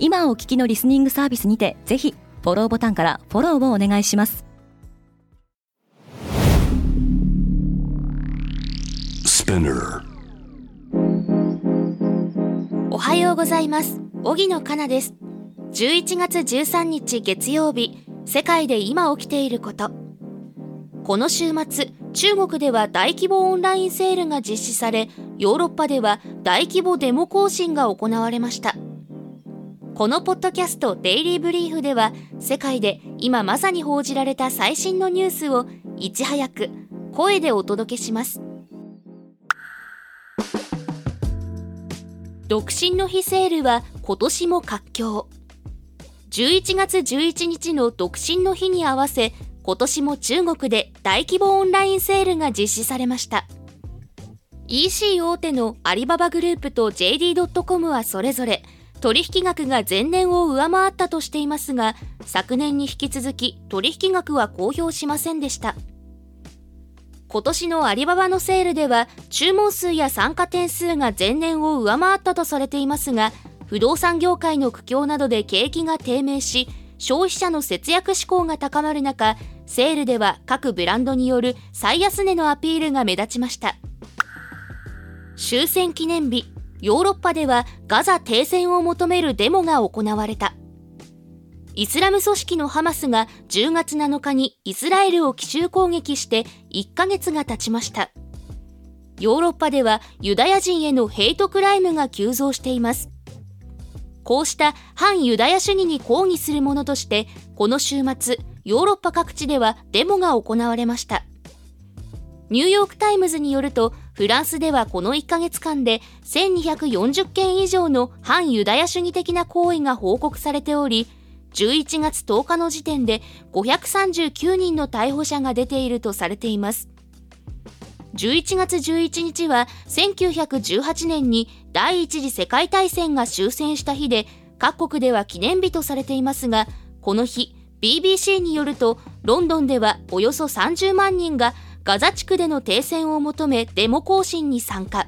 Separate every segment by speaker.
Speaker 1: 今お聞きのリスニングサービスにてぜひフォローボタンからフォローをお願いします。
Speaker 2: おはようございます。荻野かなです。11月13日月曜日世界で今起きていること。この週末中国では大規模オンラインセールが実施されヨーロッパでは大規模デモ行進が行われましたこのポッドキャストデイリーブリーフでは世界で今まさに報じられた最新のニュースをいち早く声でお届けします。独身の日セールは今年も活況。11月11日の独身の日に合わせ今年も中国で大規模オンラインセールが実施されました。EC 大手のアリババグループと JD.com はそれぞれ取引額が前年を上回ったとしていますが昨年に引き続き取引額は公表しませんでした。今年のアリババのセールでは注文数や参加点数が前年を上回ったとされていますが不動産業界の苦境などで景気が低迷し消費者の節約志向が高まる中セールでは各ブランドによる最安値のアピールが目立ちました。終戦記念日。ヨーロッパではガザ停戦を求めるデモが行われたイスラム組織のハマスが10月7日にイスラエルを奇襲攻撃して1ヶ月が経ちました。ヨーロッパではユダヤ人へのヘイトクライムが急増しています。こうした反ユダヤ主義に抗議するものとして、この週末、ヨーロッパ各地ではデモが行われました。ニューヨーク・タイムズによると、フランスではこの1ヶ月間で1240件以上の反ユダヤ主義的な行為が報告されており、11月10日の時点で539人の逮捕者が出ているとされています。11月11日は1918年に第一次世界大戦が終戦した日で各国では記念日とされていますがこの日 BBC によるとロンドンではおよそ30万人がガザ地区での停戦を求めデモ行進に参加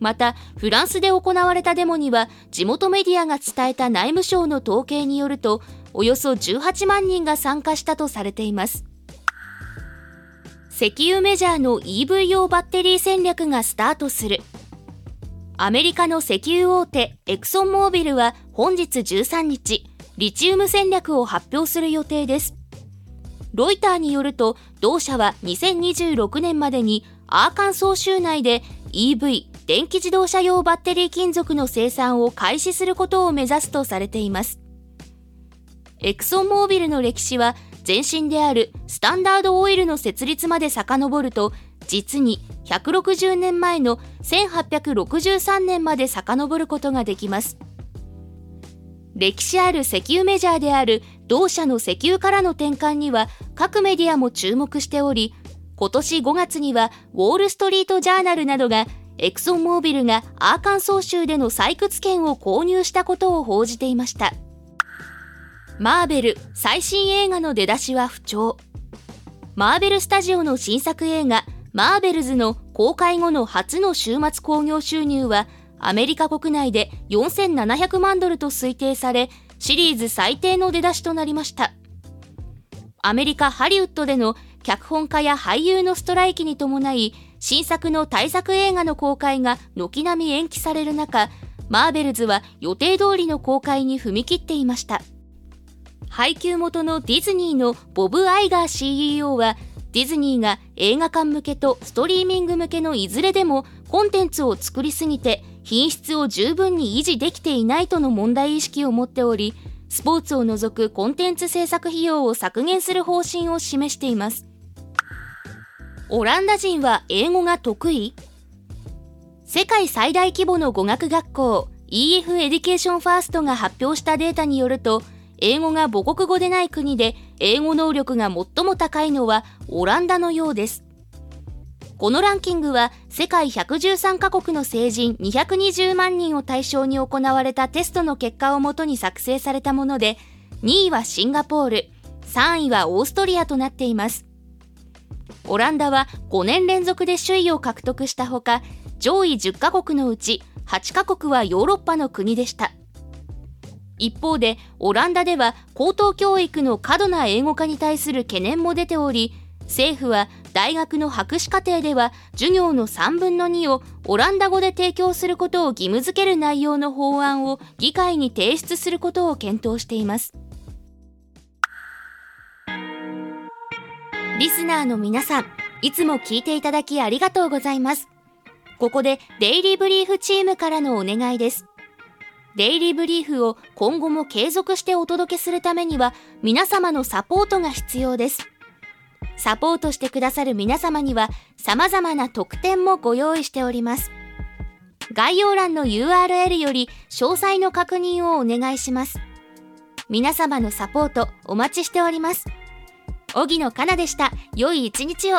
Speaker 2: また、フランスで行われたデモには、地元メディアが伝えた内務省の統計によると、およそ18万人が参加したとされています。石油メジャーの EV 用バッテリー戦略がスタートする。アメリカの石油大手エクソンモービルは本日13日、リチウム戦略を発表する予定です。ロイターによると、同社は2026年までにアーカンソー州内で EV 電気自動車用バッテリー金属の生産を開始することを目指すとされています。エクソンモービルの歴史は前身であるスタンダードオイルの設立まで遡ると実に160年前の1863年まで遡ることができます。歴史ある石油メジャーである同社の石油からの転換には各メディアも注目しており今年5月にはウォール・ストリート・ジャーナルなどがエクソンモービルがアーカンソー州での採掘権を購入したことを報じていました。マーベル最新映画の出だしは不調。マーベルスタジオの新作映画マーベルズの公開後の初の週末興行収入はアメリカ国内で4700万ドルと推定されシリーズ最低の出だしとなりました。アメリカ・ハリウッドでの脚本家や俳優のストライキに伴い新作の大作映画の公開が軒並み延期される中、マーベルズは予定通りの公開に踏み切っていました。配給元のディズニーのボブ・アイガー CEO は、ディズニーが映画館向けとストリーミング向けのいずれでもコンテンツを作りすぎて品質を十分に維持できていないとの問題意識を持っており、スポーツを除くコンテンツ制作費用を削減する方針を示しています。オランダ人は英語が得意？世界最大規模の語学学校 EF エディケーションファーストが発表したデータによると英語が母国語でない国で英語能力が最も高いのはオランダのようですこのランキングは世界113カ国の成人220万人を対象に行われたテストの結果をもとに作成されたもので2位はシンガポール3位はオーストリアとなっています。オランダは5年連続で首位を獲得したほか上位10カ国のうち8カ国はヨーロッパの国でした。一方でオランダでは高等教育の過度な英語化に対する懸念も出ており政府は大学の博士課程では授業の3分の2をオランダ語で提供することを義務付ける内容の法案を議会に提出することを検討しています。リスナーの皆さんいつも聞いていただきありがとうございます。ここでデイリーブリーフチームからのお願いです。デイリーブリーフを今後も継続してお届けするためには皆様のサポートが必要です。サポートしてくださる皆様には様々な特典もご用意しております。概要欄の URL より詳細の確認をお願いします。皆様のサポートお待ちしております。荻野かなでした。良い一日を。